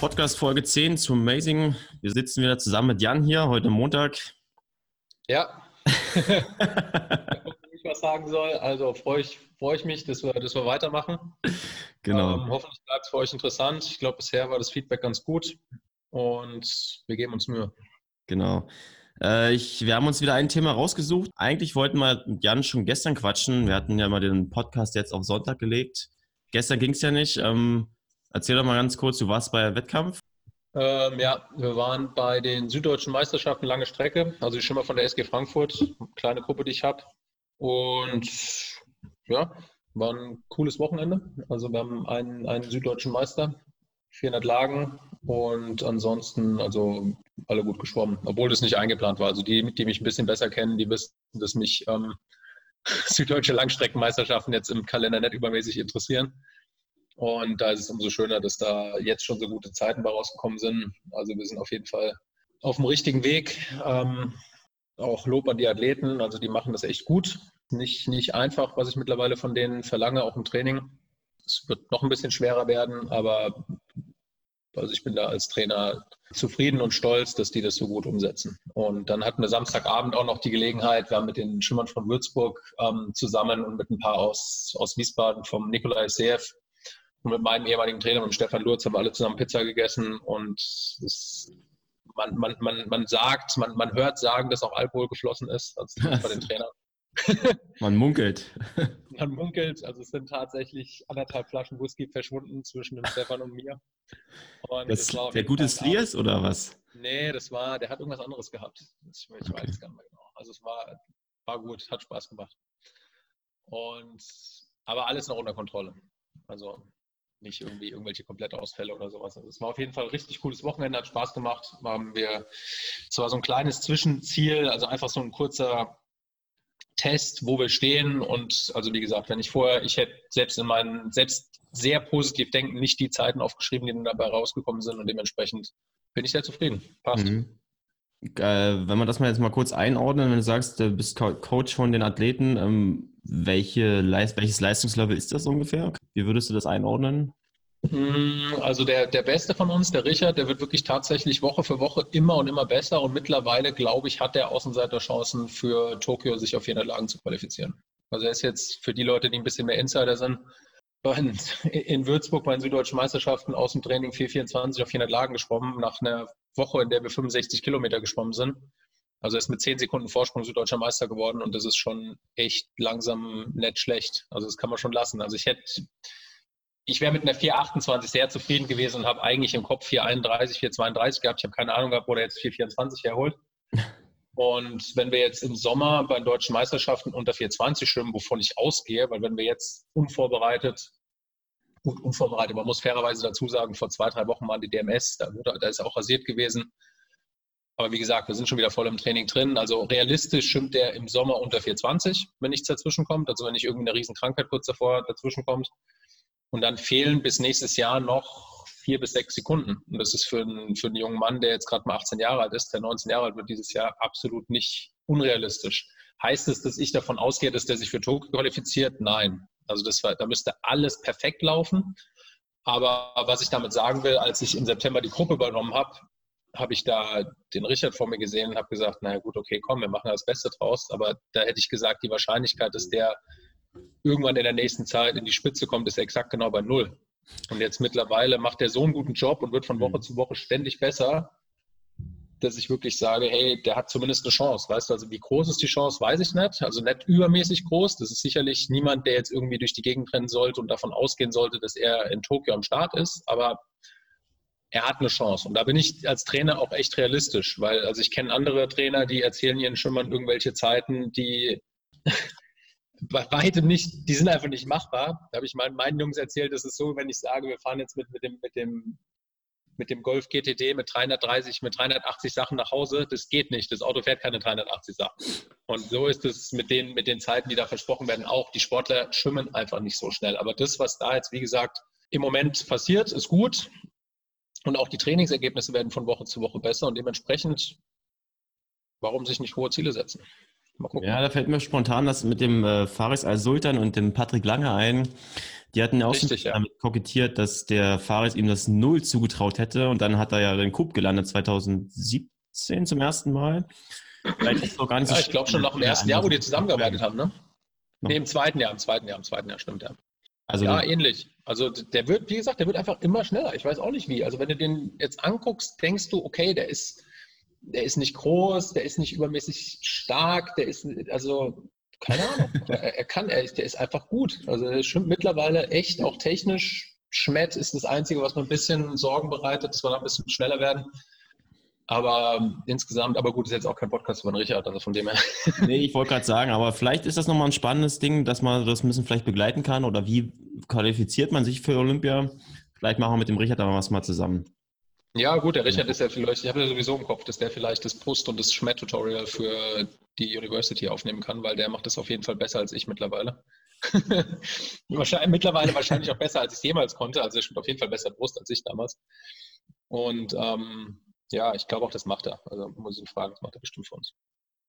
Podcast Folge 10 zu Amazing. Wir sitzen wieder zusammen mit Jan hier, heute Montag. Ja. ich was sagen soll. Also freue ich, freu ich mich, dass wir, dass wir weitermachen. Genau. Ähm, hoffentlich bleibt es für euch interessant. Ich glaube, bisher war das Feedback ganz gut und wir geben uns Mühe. Genau. Äh, ich, wir haben uns wieder ein Thema rausgesucht. Eigentlich wollten wir mit Jan schon gestern quatschen. Wir hatten ja mal den Podcast jetzt auf Sonntag gelegt. Gestern ging es ja nicht. Ähm, Erzähl doch mal ganz kurz, du warst bei Wettkampf? Ähm, ja, wir waren bei den Süddeutschen Meisterschaften lange Strecke, also ich schon von der SG Frankfurt, kleine Gruppe, die ich habe. Und ja, war ein cooles Wochenende. Also wir haben einen, einen süddeutschen Meister, 400 Lagen und ansonsten also alle gut geschwommen, obwohl das nicht eingeplant war. Also die, die mich ein bisschen besser kennen, die wissen, dass mich ähm, süddeutsche Langstreckenmeisterschaften jetzt im Kalender nicht übermäßig interessieren. Und da ist es umso schöner, dass da jetzt schon so gute Zeiten bei rausgekommen sind. Also wir sind auf jeden Fall auf dem richtigen Weg. Ähm, auch Lob an die Athleten, also die machen das echt gut. Nicht, nicht einfach, was ich mittlerweile von denen verlange, auch im Training. Es wird noch ein bisschen schwerer werden, aber also ich bin da als Trainer zufrieden und stolz, dass die das so gut umsetzen. Und dann hatten wir Samstagabend auch noch die Gelegenheit, wir haben mit den Schimmern von Würzburg ähm, zusammen und mit ein paar aus, aus Wiesbaden vom Nikolai Seev und mit meinem ehemaligen Trainer, mit Stefan Lurz, haben wir alle zusammen Pizza gegessen und es, man, man, man, man sagt, man, man hört sagen, dass auch Alkohol geflossen ist, also bei den Trainern. Man munkelt. Man munkelt, also es sind tatsächlich anderthalb Flaschen Whisky verschwunden zwischen dem Stefan und mir. Und das, das der gute Sliers oder was? Nee, das war, der hat irgendwas anderes gehabt. Ich, ich okay. weiß es gar nicht mehr genau. Also es war, war gut, hat Spaß gemacht. Und aber alles noch unter Kontrolle. Also nicht irgendwie irgendwelche komplette Ausfälle oder sowas. Also es war auf jeden Fall ein richtig cooles Wochenende, hat Spaß gemacht. Haben wir zwar so ein kleines Zwischenziel, also einfach so ein kurzer Test, wo wir stehen. Und also wie gesagt, wenn ich vorher, ich hätte selbst in meinen, selbst sehr positiv denken, nicht die Zeiten aufgeschrieben, die dabei rausgekommen sind und dementsprechend bin ich sehr zufrieden. Passt. Mhm. Äh, wenn wir das mal jetzt mal kurz einordnen, wenn du sagst, du bist Coach von den Athleten, ähm, welche, welches Leistungslevel ist das ungefähr? Wie würdest du das einordnen? Mm, also der, der Beste von uns, der Richard, der wird wirklich tatsächlich Woche für Woche immer und immer besser und mittlerweile, glaube ich, hat der Außenseiterchancen für Tokio sich auf 400 Lagen zu qualifizieren. Also er ist jetzt für die Leute, die ein bisschen mehr Insider sind, in Würzburg bei den Süddeutschen Meisterschaften aus dem Training 424 auf 400 Lagen geschwommen, nach einer Woche, in der wir 65 Kilometer geschwommen sind. Also er ist mit 10 Sekunden Vorsprung Süddeutscher Meister geworden und das ist schon echt langsam nicht schlecht. Also das kann man schon lassen. Also ich hätte, ich wäre mit einer 428 sehr zufrieden gewesen und habe eigentlich im Kopf 431, 432 gehabt. Ich habe keine Ahnung gehabt, wo der jetzt 424 herholt. Und wenn wir jetzt im Sommer bei den deutschen Meisterschaften unter 420 schwimmen, wovon ich ausgehe, weil wenn wir jetzt unvorbereitet, gut unvorbereitet, man muss fairerweise dazu sagen, vor zwei, drei Wochen waren die DMS, da, da ist auch rasiert gewesen. Aber wie gesagt, wir sind schon wieder voll im Training drin. Also realistisch schwimmt der im Sommer unter 420, wenn nichts dazwischen kommt. Also wenn nicht irgendeine Riesenkrankheit kurz davor dazwischen kommt. Und dann fehlen bis nächstes Jahr noch vier bis sechs Sekunden. Und das ist für einen, für einen jungen Mann, der jetzt gerade mal 18 Jahre alt ist, der 19 Jahre alt wird dieses Jahr, absolut nicht unrealistisch. Heißt es, dass ich davon ausgehe, dass der sich für Tokio qualifiziert? Nein. Also das war, da müsste alles perfekt laufen. Aber was ich damit sagen will, als ich im September die Gruppe übernommen habe, habe ich da den Richard vor mir gesehen und habe gesagt, naja gut, okay, komm, wir machen das Beste draus. Aber da hätte ich gesagt, die Wahrscheinlichkeit, dass der irgendwann in der nächsten Zeit in die Spitze kommt, ist exakt genau bei null. Und jetzt mittlerweile macht er so einen guten Job und wird von Woche mhm. zu Woche ständig besser, dass ich wirklich sage, hey, der hat zumindest eine Chance. Weißt du, also wie groß ist die Chance, weiß ich nicht. Also nicht übermäßig groß. Das ist sicherlich niemand, der jetzt irgendwie durch die Gegend rennen sollte und davon ausgehen sollte, dass er in Tokio am Start ist. Aber er hat eine Chance. Und da bin ich als Trainer auch echt realistisch, weil also ich kenne andere Trainer, die erzählen ihren Schimmern irgendwelche Zeiten, die bei weitem nicht, die sind einfach nicht machbar. Da habe ich meinen, meinen Jungs erzählt, das ist so, wenn ich sage, wir fahren jetzt mit, mit, dem, mit, dem, mit dem Golf GTD mit 330, mit 380 Sachen nach Hause, das geht nicht. Das Auto fährt keine 380 Sachen. Und so ist es mit den, mit den Zeiten, die da versprochen werden, auch. Die Sportler schwimmen einfach nicht so schnell. Aber das, was da jetzt, wie gesagt, im Moment passiert, ist gut. Und auch die Trainingsergebnisse werden von Woche zu Woche besser und dementsprechend, warum sich nicht hohe Ziele setzen? Mal gucken. Ja, da fällt mir spontan das mit dem äh, Faris Al-Sultan und dem Patrick Lange ein. Die hatten ja auch Richtig, ja. damit kokettiert, dass der Faris ihm das Null zugetraut hätte und dann hat er ja den Coup gelandet 2017 zum ersten Mal. Vielleicht ist es gar nicht so ja, ich glaube schon nach dem ersten Jahr, wo die zusammengearbeitet haben, ne? Nee, im zweiten Jahr, im zweiten Jahr, im zweiten Jahr, stimmt ja. Also ja, ähnlich. Also der wird, wie gesagt, der wird einfach immer schneller. Ich weiß auch nicht wie. Also wenn du den jetzt anguckst, denkst du, okay, der ist, der ist nicht groß, der ist nicht übermäßig stark, der ist, also keine Ahnung. er, er, kann, er, der ist einfach gut. Also er schwimmt mittlerweile echt auch technisch. Schmett ist das Einzige, was mir ein bisschen Sorgen bereitet, dass wir da ein bisschen schneller werden. Aber ähm, insgesamt, aber gut, ist jetzt auch kein Podcast von Richard, also von dem her. nee, ich wollte gerade sagen, aber vielleicht ist das nochmal ein spannendes Ding, dass man das ein bisschen vielleicht begleiten kann oder wie qualifiziert man sich für Olympia? Vielleicht machen wir mit dem Richard aber was mal zusammen. Ja, gut, der Richard ist ja vielleicht, ich habe ja sowieso im Kopf, dass der vielleicht das Post- und das Schmett-Tutorial für die University aufnehmen kann, weil der macht das auf jeden Fall besser als ich mittlerweile. wahrscheinlich, mittlerweile wahrscheinlich auch besser, als ich es jemals konnte. Also er schwimmt auf jeden Fall besser Brust als ich damals. Und ähm, ja, ich glaube auch, das macht er. Also muss ich ihn fragen, das macht er bestimmt für uns.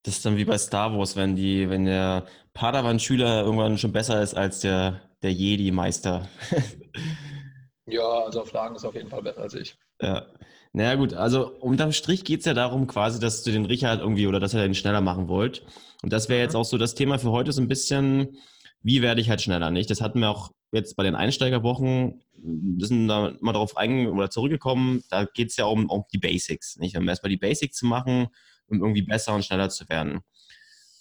Das ist dann wie bei Star Wars, wenn die, wenn der Padawan-Schüler irgendwann schon besser ist als der, der Jedi-Meister. ja, also auf Lagen ist er auf jeden Fall besser als ich. Ja. Naja gut, also unterm Strich geht es ja darum quasi, dass du den Richard irgendwie oder dass er den schneller machen wollt. Und das wäre jetzt mhm. auch so das Thema für heute, so ein bisschen, wie werde ich halt schneller, nicht? Das hatten wir auch jetzt bei den Einsteigerwochen, wir sind da mal darauf eingegangen oder zurückgekommen, da geht es ja um, um die Basics, nicht? Um erstmal die Basics zu machen, um irgendwie besser und schneller zu werden.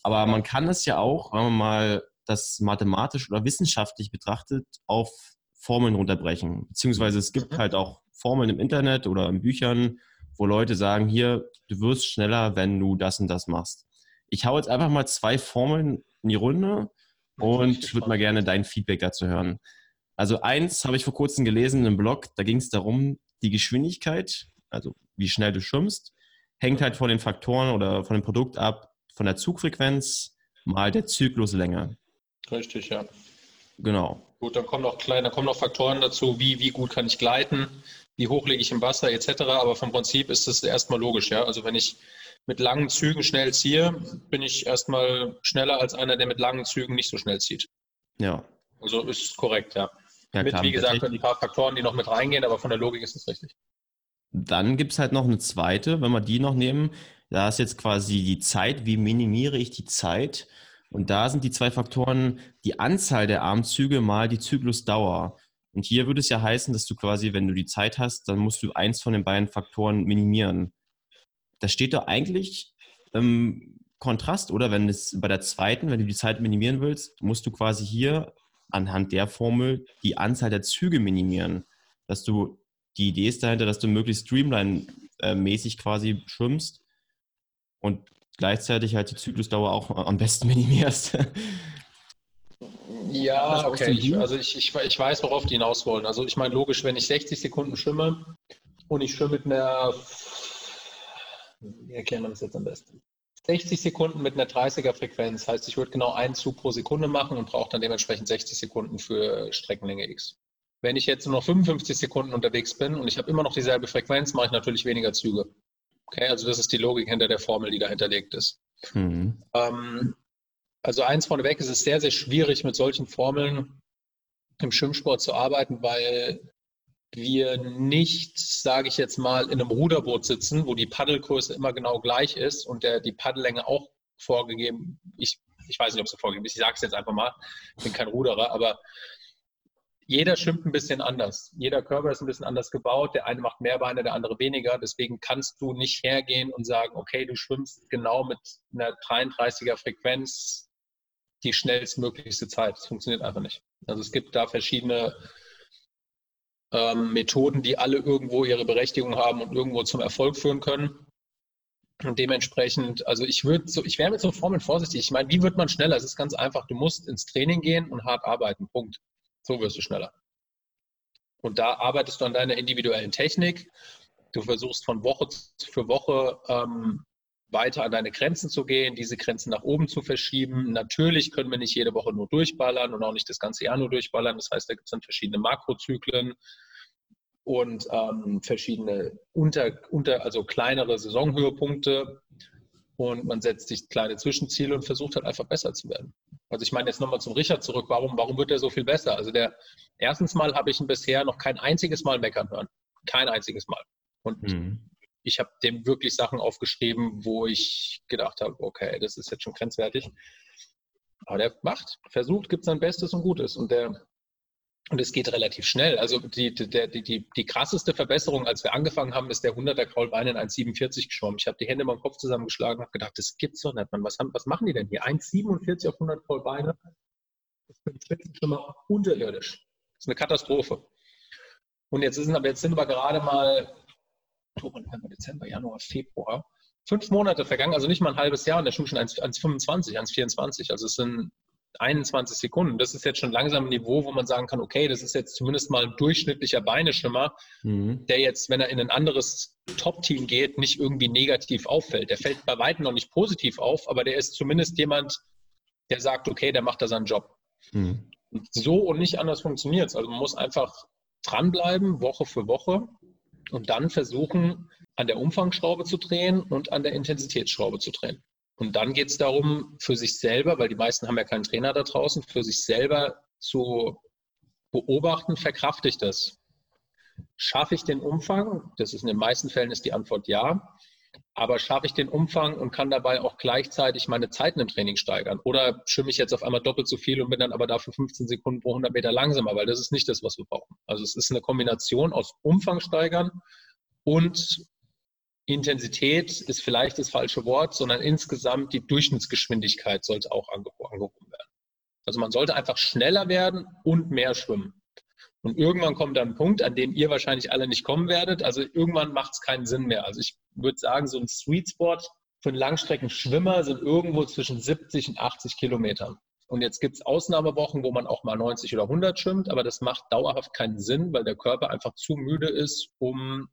Aber man kann es ja auch, wenn man mal das mathematisch oder wissenschaftlich betrachtet, auf Formeln runterbrechen. Beziehungsweise es gibt mhm. halt auch Formeln im Internet oder in Büchern, wo Leute sagen, hier, du wirst schneller, wenn du das und das machst. Ich hau jetzt einfach mal zwei Formeln in die Runde und würde mal gerne dein Feedback dazu hören. Also eins habe ich vor kurzem gelesen in einem Blog, da ging es darum, die Geschwindigkeit, also wie schnell du schwimmst, hängt halt von den Faktoren oder von dem Produkt ab, von der Zugfrequenz mal der Zykluslänge. Richtig, ja. Genau. Gut, dann kommen noch kleine, kommen noch Faktoren dazu, wie, wie gut kann ich gleiten, wie hoch lege ich im Wasser etc. Aber vom Prinzip ist das erstmal logisch. Ja? Also wenn ich mit langen Zügen schnell ziehe, bin ich erstmal schneller als einer, der mit langen Zügen nicht so schnell zieht. Ja. Also ist korrekt, ja. ja mit, klar, wie gesagt, ein paar Faktoren, die noch mit reingehen, aber von der Logik ist es richtig. Dann gibt es halt noch eine zweite, wenn wir die noch nehmen. Da ist jetzt quasi die Zeit, wie minimiere ich die Zeit? Und da sind die zwei Faktoren die Anzahl der Armzüge mal die Zyklusdauer. Und hier würde es ja heißen, dass du quasi, wenn du die Zeit hast, dann musst du eins von den beiden Faktoren minimieren. Das steht doch eigentlich im Kontrast, oder? Wenn es bei der zweiten, wenn du die Zeit minimieren willst, musst du quasi hier anhand der Formel die Anzahl der Züge minimieren. Dass du, die Idee ist dahinter, dass du möglichst Streamline-mäßig quasi schwimmst und gleichzeitig halt die Zyklusdauer auch am besten minimierst. Ja, okay. Ich, also ich, ich, ich weiß, worauf die hinaus wollen. Also ich meine, logisch, wenn ich 60 Sekunden schwimme und ich schwimme mit einer, wie erklären wir das jetzt am besten? 60 Sekunden mit einer 30er Frequenz, heißt, ich würde genau einen Zug pro Sekunde machen und brauche dann dementsprechend 60 Sekunden für Streckenlänge X. Wenn ich jetzt nur noch 55 Sekunden unterwegs bin und ich habe immer noch dieselbe Frequenz, mache ich natürlich weniger Züge. Okay, also das ist die Logik hinter der Formel, die dahinterlegt ist. Mhm. Ähm, also eins vorneweg, es ist sehr, sehr schwierig mit solchen Formeln im Schwimmsport zu arbeiten, weil wir nicht, sage ich jetzt mal, in einem Ruderboot sitzen, wo die Paddelgröße immer genau gleich ist und der, die Paddellänge auch vorgegeben, ich, ich weiß nicht, ob es so vorgegeben ist, ich sage es jetzt einfach mal, ich bin kein Ruderer, aber jeder schwimmt ein bisschen anders. Jeder Körper ist ein bisschen anders gebaut. Der eine macht mehr Beine, der andere weniger. Deswegen kannst du nicht hergehen und sagen, okay, du schwimmst genau mit einer 33er Frequenz die schnellstmöglichste Zeit. Das funktioniert einfach nicht. Also es gibt da verschiedene ähm, Methoden, die alle irgendwo ihre Berechtigung haben und irgendwo zum Erfolg führen können. Und dementsprechend, also ich würde so, ich wäre mit so Formeln vorsichtig. Ich meine, wie wird man schneller? Es ist ganz einfach. Du musst ins Training gehen und hart arbeiten. Punkt. So wirst du schneller. Und da arbeitest du an deiner individuellen Technik. Du versuchst von Woche für Woche ähm, weiter an deine Grenzen zu gehen, diese Grenzen nach oben zu verschieben. Natürlich können wir nicht jede Woche nur durchballern und auch nicht das ganze Jahr nur durchballern. Das heißt, da gibt es dann verschiedene Makrozyklen und ähm, verschiedene unter, unter, also kleinere Saisonhöhepunkte. und man setzt sich kleine Zwischenziele und versucht halt einfach besser zu werden. Also ich meine jetzt nochmal zum Richard zurück, warum, warum wird er so viel besser? Also der, erstens mal habe ich ihn bisher noch kein einziges Mal meckern hören. Kein einziges Mal. Und mhm. Ich habe dem wirklich Sachen aufgeschrieben, wo ich gedacht habe, okay, das ist jetzt schon grenzwertig. Aber der macht, versucht, gibt sein Bestes und Gutes. Und der, und es geht relativ schnell. Also die, die, die, die, die krasseste Verbesserung, als wir angefangen haben, ist der 100er Kraulbein in 1,47 geschwommen. Ich habe die Hände beim Kopf zusammengeschlagen und habe gedacht, das gibt's doch nicht, Mann. Was, haben, was machen die denn hier? 1,47 auf 100 Kraulbeine? Das ist schon mal unterirdisch. Das ist eine Katastrophe. Und jetzt aber jetzt sind wir gerade mal Oktober, November, Dezember, Januar, Februar. Fünf Monate vergangen, also nicht mal ein halbes Jahr und der Schuh schon 1,25, 1,24. Also es sind 21 Sekunden. Das ist jetzt schon langsam ein Niveau, wo man sagen kann, okay, das ist jetzt zumindest mal ein durchschnittlicher Beineschwimmer, mhm. der jetzt, wenn er in ein anderes Top-Team geht, nicht irgendwie negativ auffällt. Der fällt bei weitem noch nicht positiv auf, aber der ist zumindest jemand, der sagt, okay, der macht da seinen Job. Mhm. So und nicht anders funktioniert es. Also man muss einfach dranbleiben, Woche für Woche und dann versuchen, an der Umfangsschraube zu drehen und an der Intensitätsschraube zu drehen. Und dann geht es darum, für sich selber, weil die meisten haben ja keinen Trainer da draußen, für sich selber zu beobachten, verkrafte ich das? Schaffe ich den Umfang? Das ist in den meisten Fällen ist die Antwort ja. Aber schaffe ich den Umfang und kann dabei auch gleichzeitig meine Zeiten im Training steigern? Oder schwimme ich jetzt auf einmal doppelt so viel und bin dann aber dafür 15 Sekunden pro 100 Meter langsamer? Weil das ist nicht das, was wir brauchen. Also es ist eine Kombination aus Umfang steigern und Intensität ist vielleicht das falsche Wort, sondern insgesamt die Durchschnittsgeschwindigkeit sollte auch angehoben werden. Also man sollte einfach schneller werden und mehr schwimmen. Und irgendwann kommt dann ein Punkt, an dem ihr wahrscheinlich alle nicht kommen werdet. Also irgendwann macht es keinen Sinn mehr. Also ich würde sagen, so ein Sweet Spot für einen Langstreckenschwimmer sind irgendwo zwischen 70 und 80 Kilometern. Und jetzt gibt es Ausnahmewochen, wo man auch mal 90 oder 100 schwimmt, aber das macht dauerhaft keinen Sinn, weil der Körper einfach zu müde ist, um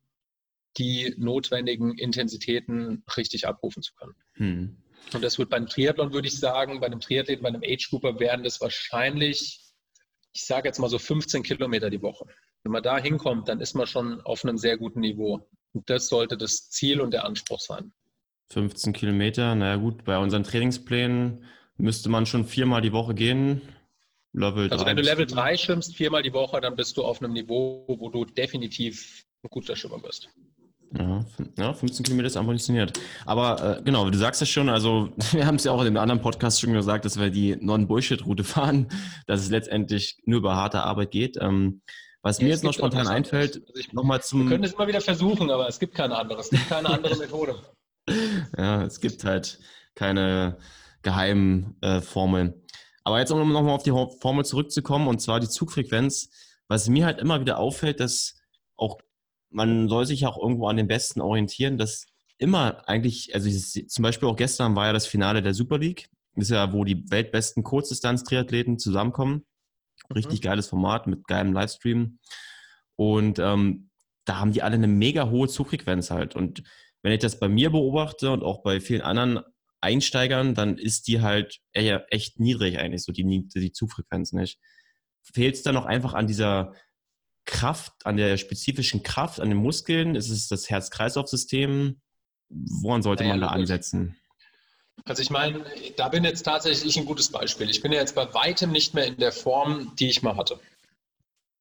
die notwendigen Intensitäten richtig abrufen zu können. Hm. Und das wird beim Triathlon, würde ich sagen, bei einem Triathleten, bei einem Age-Grouper werden das wahrscheinlich, ich sage jetzt mal so 15 Kilometer die Woche. Wenn man da hinkommt, dann ist man schon auf einem sehr guten Niveau. Und das sollte das Ziel und der Anspruch sein. 15 Kilometer, naja gut, bei unseren Trainingsplänen müsste man schon viermal die Woche gehen. Level also wenn du Level 3 schwimmst, viermal die Woche, dann bist du auf einem Niveau, wo du definitiv ein guter Schwimmer bist. Ja, ja, 15 Kilometer ist ambitioniert. Aber äh, genau, du sagst es schon, also wir haben es ja auch in einem anderen Podcast schon gesagt, dass wir die Non-Bullshit-Route fahren, dass es letztendlich nur über harte Arbeit geht. Ähm, was ja, mir jetzt noch spontan einfällt, also nochmal zum... Wir können es immer wieder versuchen, aber es gibt keine andere, es gibt keine andere Methode. ja, es gibt halt keine geheimen äh, Formeln. Aber jetzt, um nochmal auf die Formel zurückzukommen, und zwar die Zugfrequenz, was mir halt immer wieder auffällt, dass auch man soll sich auch irgendwo an den Besten orientieren, dass immer eigentlich, also zum Beispiel auch gestern war ja das Finale der Super League, das ist ja, wo die weltbesten Kurzdistanz-Triathleten zusammenkommen. Richtig mhm. geiles Format mit geilem Livestream. Und ähm, da haben die alle eine mega hohe Zugfrequenz halt. Und wenn ich das bei mir beobachte und auch bei vielen anderen Einsteigern, dann ist die halt eher echt niedrig eigentlich, so die, die Zugfrequenz nicht. Fehlt es dann noch einfach an dieser Kraft, an der spezifischen Kraft, an den Muskeln? Ist es das Herz-Kreislauf-System? Woran sollte naja, man da ansetzen? Also ich meine, da bin jetzt tatsächlich ein gutes Beispiel. Ich bin ja jetzt bei weitem nicht mehr in der Form, die ich mal hatte.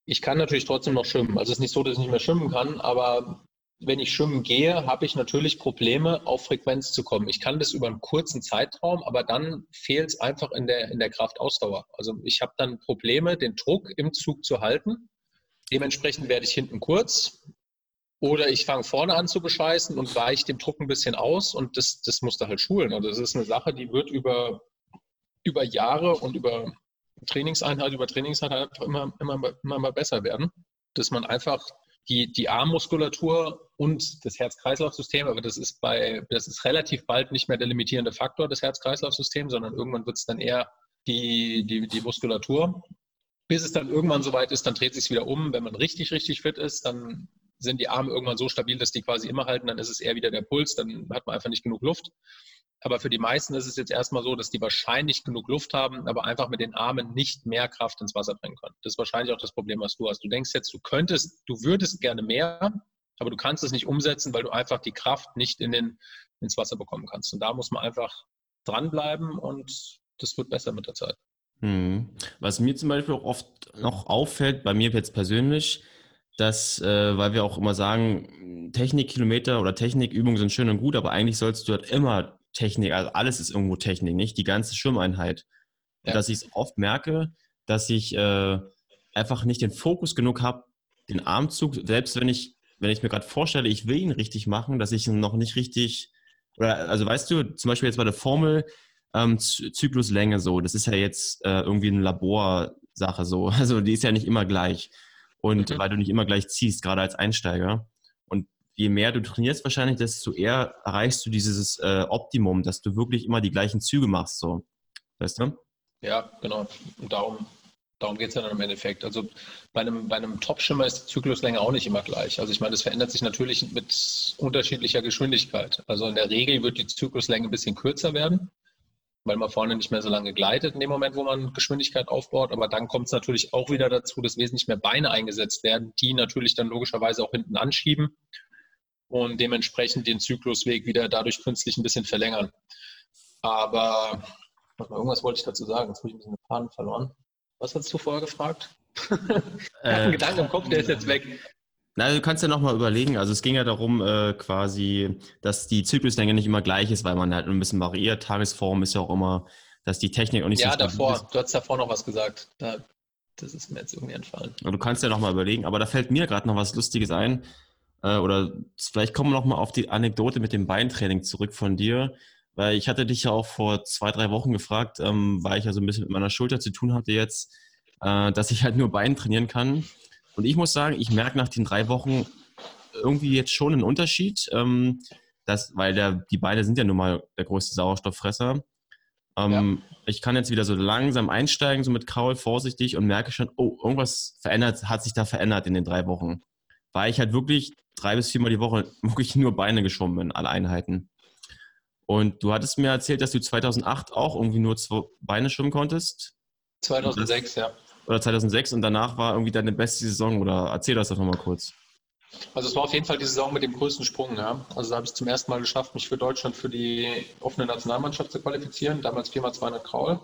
Ich kann natürlich trotzdem noch schwimmen. Also es ist nicht so, dass ich nicht mehr schwimmen kann, aber wenn ich schwimmen gehe, habe ich natürlich Probleme, auf Frequenz zu kommen. Ich kann das über einen kurzen Zeitraum, aber dann fehlt es einfach in der, in der Kraftausdauer. Also ich habe dann Probleme, den Druck im Zug zu halten Dementsprechend werde ich hinten kurz oder ich fange vorne an zu bescheißen und weiche dem Druck ein bisschen aus und das, das musst du halt schulen. Und das ist eine Sache, die wird über, über Jahre und über Trainingseinheit, über Trainingseinheit immer, immer, immer mal besser werden, dass man einfach die, die Armmuskulatur und das Herz-Kreislauf-System, aber das ist bei, das ist relativ bald nicht mehr der limitierende Faktor des Herz-Kreislauf-Systems, sondern irgendwann wird es dann eher die, die, die Muskulatur bis es dann irgendwann soweit ist, dann dreht sich wieder um. Wenn man richtig, richtig fit ist, dann sind die Arme irgendwann so stabil, dass die quasi immer halten. Dann ist es eher wieder der Puls, dann hat man einfach nicht genug Luft. Aber für die meisten ist es jetzt erstmal so, dass die wahrscheinlich genug Luft haben, aber einfach mit den Armen nicht mehr Kraft ins Wasser bringen können. Das ist wahrscheinlich auch das Problem, was du hast. Du denkst jetzt, du könntest, du würdest gerne mehr, Aber du kannst es nicht umsetzen, weil du einfach die Kraft nicht in den, ins Wasser bekommen kannst. Und da muss man einfach dranbleiben und das wird besser mit der Zeit. Hm. Was mir zum Beispiel auch oft noch auffällt, bei mir jetzt persönlich, dass, äh, weil wir auch immer sagen, Technikkilometer oder Technikübungen sind schön und gut, aber eigentlich sollst du halt immer Technik, also alles ist irgendwo Technik, nicht die ganze Schwimmeinheit. Ja. Dass ich es oft merke, dass ich äh, einfach nicht den Fokus genug habe, den Armzug, selbst wenn ich, wenn ich mir gerade vorstelle, ich will ihn richtig machen, dass ich ihn noch nicht richtig, oder also weißt du, zum Beispiel jetzt bei der Formel, ähm, Zykluslänge so, das ist ja jetzt äh, irgendwie eine Laborsache so, also die ist ja nicht immer gleich. Und mhm. weil du nicht immer gleich ziehst, gerade als Einsteiger. Und je mehr du trainierst wahrscheinlich, desto eher erreichst du dieses äh, Optimum, dass du wirklich immer die gleichen Züge machst, so. Weißt du? Ja, genau. Und darum, darum geht es ja dann im Endeffekt. Also bei einem, bei einem Top-Schimmer ist die Zykluslänge auch nicht immer gleich. Also ich meine, das verändert sich natürlich mit unterschiedlicher Geschwindigkeit. Also in der Regel wird die Zykluslänge ein bisschen kürzer werden weil man vorne nicht mehr so lange gleitet in dem Moment, wo man Geschwindigkeit aufbaut. Aber dann kommt es natürlich auch wieder dazu, dass wesentlich mehr Beine eingesetzt werden, die natürlich dann logischerweise auch hinten anschieben und dementsprechend den Zyklusweg wieder dadurch künstlich ein bisschen verlängern. Aber irgendwas wollte ich dazu sagen, jetzt habe ich ein bisschen den Faden verloren. Was hast du vorher gefragt? ich habe einen Gedanken im Kopf, der ist jetzt weg. Na, du kannst ja nochmal überlegen. Also es ging ja darum, äh, quasi, dass die Zykluslänge nicht immer gleich ist, weil man halt ein bisschen variiert. Tagesform ist ja auch immer, dass die Technik auch nicht ja, so Ja, davor. Ist. Du hast davor noch was gesagt. Da, das ist mir jetzt irgendwie entfallen. Und du kannst ja nochmal überlegen. Aber da fällt mir gerade noch was Lustiges ein. Äh, oder vielleicht kommen wir nochmal auf die Anekdote mit dem Beintraining zurück von dir. Weil ich hatte dich ja auch vor zwei, drei Wochen gefragt, ähm, weil ich ja so ein bisschen mit meiner Schulter zu tun hatte jetzt, äh, dass ich halt nur Bein trainieren kann. Und ich muss sagen, ich merke nach den drei Wochen irgendwie jetzt schon einen Unterschied, ähm, dass, weil der, die Beine sind ja nun mal der größte Sauerstofffresser. Ähm, ja. Ich kann jetzt wieder so langsam einsteigen, so mit Kraul vorsichtig und merke schon, oh, irgendwas verändert, hat sich da verändert in den drei Wochen. Weil ich halt wirklich drei bis viermal die Woche wirklich nur Beine geschwommen bin, alle Einheiten. Und du hattest mir erzählt, dass du 2008 auch irgendwie nur zwei Beine schwimmen konntest. 2006, das, ja oder 2006 und danach war irgendwie deine beste Saison oder erzähl das doch nochmal kurz. Also es war auf jeden Fall die Saison mit dem größten Sprung. Ja. Also da habe ich zum ersten Mal geschafft, mich für Deutschland für die offene Nationalmannschaft zu qualifizieren. Damals 4x200 Kraul.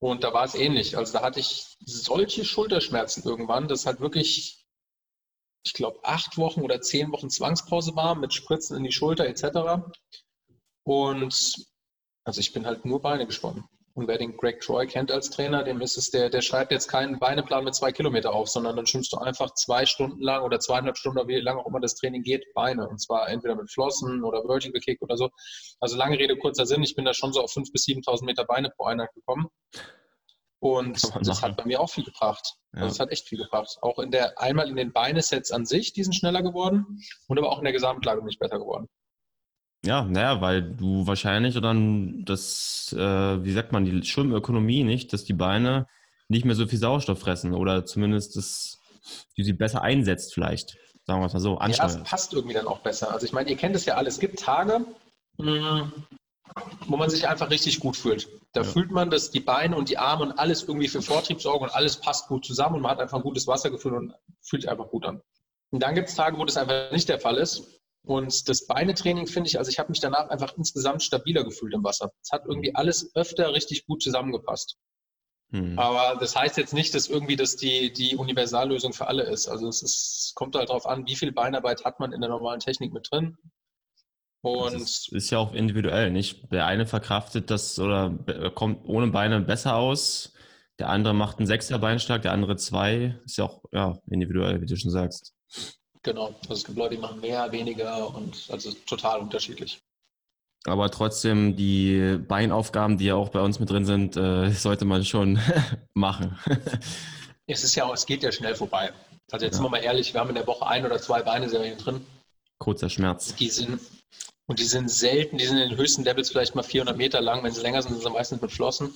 Und da war es ähnlich. Also da hatte ich solche Schulterschmerzen irgendwann, dass halt wirklich, ich glaube, acht Wochen oder zehn Wochen Zwangspause war mit Spritzen in die Schulter etc. Und also ich bin halt nur Beine geschwommen. Und wer den Greg Troy kennt als Trainer, dem ist es, der, der schreibt jetzt keinen Beineplan mit zwei Kilometer auf, sondern dann schwimmst du einfach zwei Stunden lang oder zweieinhalb Stunden, wie lange auch immer das Training geht, Beine. Und zwar entweder mit Flossen oder Vertical Kick oder so. Also lange Rede, kurzer Sinn. Ich bin da schon so auf 5.000 bis 7.000 Meter Beine pro Einheit gekommen. Und das hat bei mir auch viel gebracht. Ja. Also es hat echt viel gebracht. Auch in der, einmal in den Beinesets an sich, die sind schneller geworden und aber auch in der Gesamtlage bin ich besser geworden. Ja, naja, weil du wahrscheinlich dann das, äh, wie sagt man, die Schwimmökonomie nicht, dass die Beine nicht mehr so viel Sauerstoff fressen oder zumindest das, die sie besser einsetzt vielleicht. Sagen wir es mal so, ansteuert. Ja, es passt irgendwie dann auch besser. Also ich meine, ihr kennt es ja alle. Es gibt Tage, hm, wo man sich einfach richtig gut fühlt. Da ja. fühlt man, dass die Beine und die Arme und alles irgendwie für Vortrieb sorgen und alles passt gut zusammen und man hat einfach ein gutes Wassergefühl und fühlt sich einfach gut an. Und dann gibt es Tage, wo das einfach nicht der Fall ist. Und das Beinetraining finde ich, also ich habe mich danach einfach insgesamt stabiler gefühlt im Wasser. Es hat irgendwie alles öfter richtig gut zusammengepasst. Hm. Aber das heißt jetzt nicht, dass irgendwie das die, die Universallösung für alle ist. Also es ist, kommt halt darauf an, wie viel Beinarbeit hat man in der normalen Technik mit drin. Und das ist, ist ja auch individuell, nicht? Der eine verkraftet das oder kommt ohne Beine besser aus. Der andere macht einen Sechser Beinschlag, der andere zwei. Ist ja auch ja, individuell, wie du schon sagst. Genau, also es gibt Leute, die machen mehr, weniger und also total unterschiedlich. Aber trotzdem, die Beinaufgaben, die ja auch bei uns mit drin sind, äh, sollte man schon machen. es ist ja, es geht ja schnell vorbei. Also jetzt ja. sind wir mal ehrlich, wir haben in der Woche ein oder zwei Beine-Serien drin. Kurzer Schmerz. Die sind, und die sind selten, die sind in den höchsten Levels vielleicht mal 400 Meter lang. Wenn sie länger sind, sind sie meistens mit Flossen.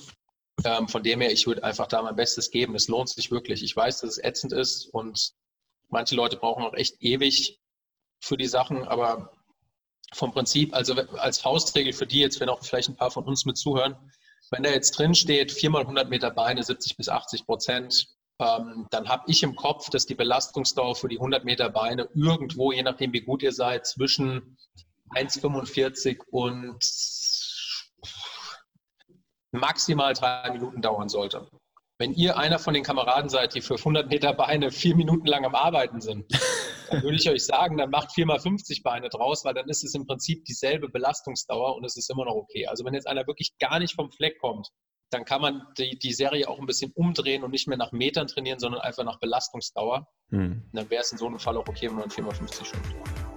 Ähm, von dem her, ich würde einfach da mein Bestes geben. Es lohnt sich wirklich. Ich weiß, dass es ätzend ist und Manche Leute brauchen auch echt ewig für die Sachen, aber vom Prinzip, also als Faustregel für die jetzt, wenn auch vielleicht ein paar von uns mit zuhören, wenn da jetzt drin steht, viermal 100 Meter Beine, 70 bis 80 Prozent, ähm, dann habe ich im Kopf, dass die Belastungsdauer für die 100 Meter Beine irgendwo, je nachdem wie gut ihr seid, zwischen 1,45 und maximal drei Minuten dauern sollte. Wenn ihr einer von den Kameraden seid, die für 100 Meter Beine vier Minuten lang am Arbeiten sind, dann würde ich euch sagen, dann macht 4 mal 50 Beine draus, weil dann ist es im Prinzip dieselbe Belastungsdauer und es ist immer noch okay. Also wenn jetzt einer wirklich gar nicht vom Fleck kommt, dann kann man die, die Serie auch ein bisschen umdrehen und nicht mehr nach Metern trainieren, sondern einfach nach Belastungsdauer. Hm. dann wäre es in so einem Fall auch okay, wenn man 4 mal 50 schwimmt.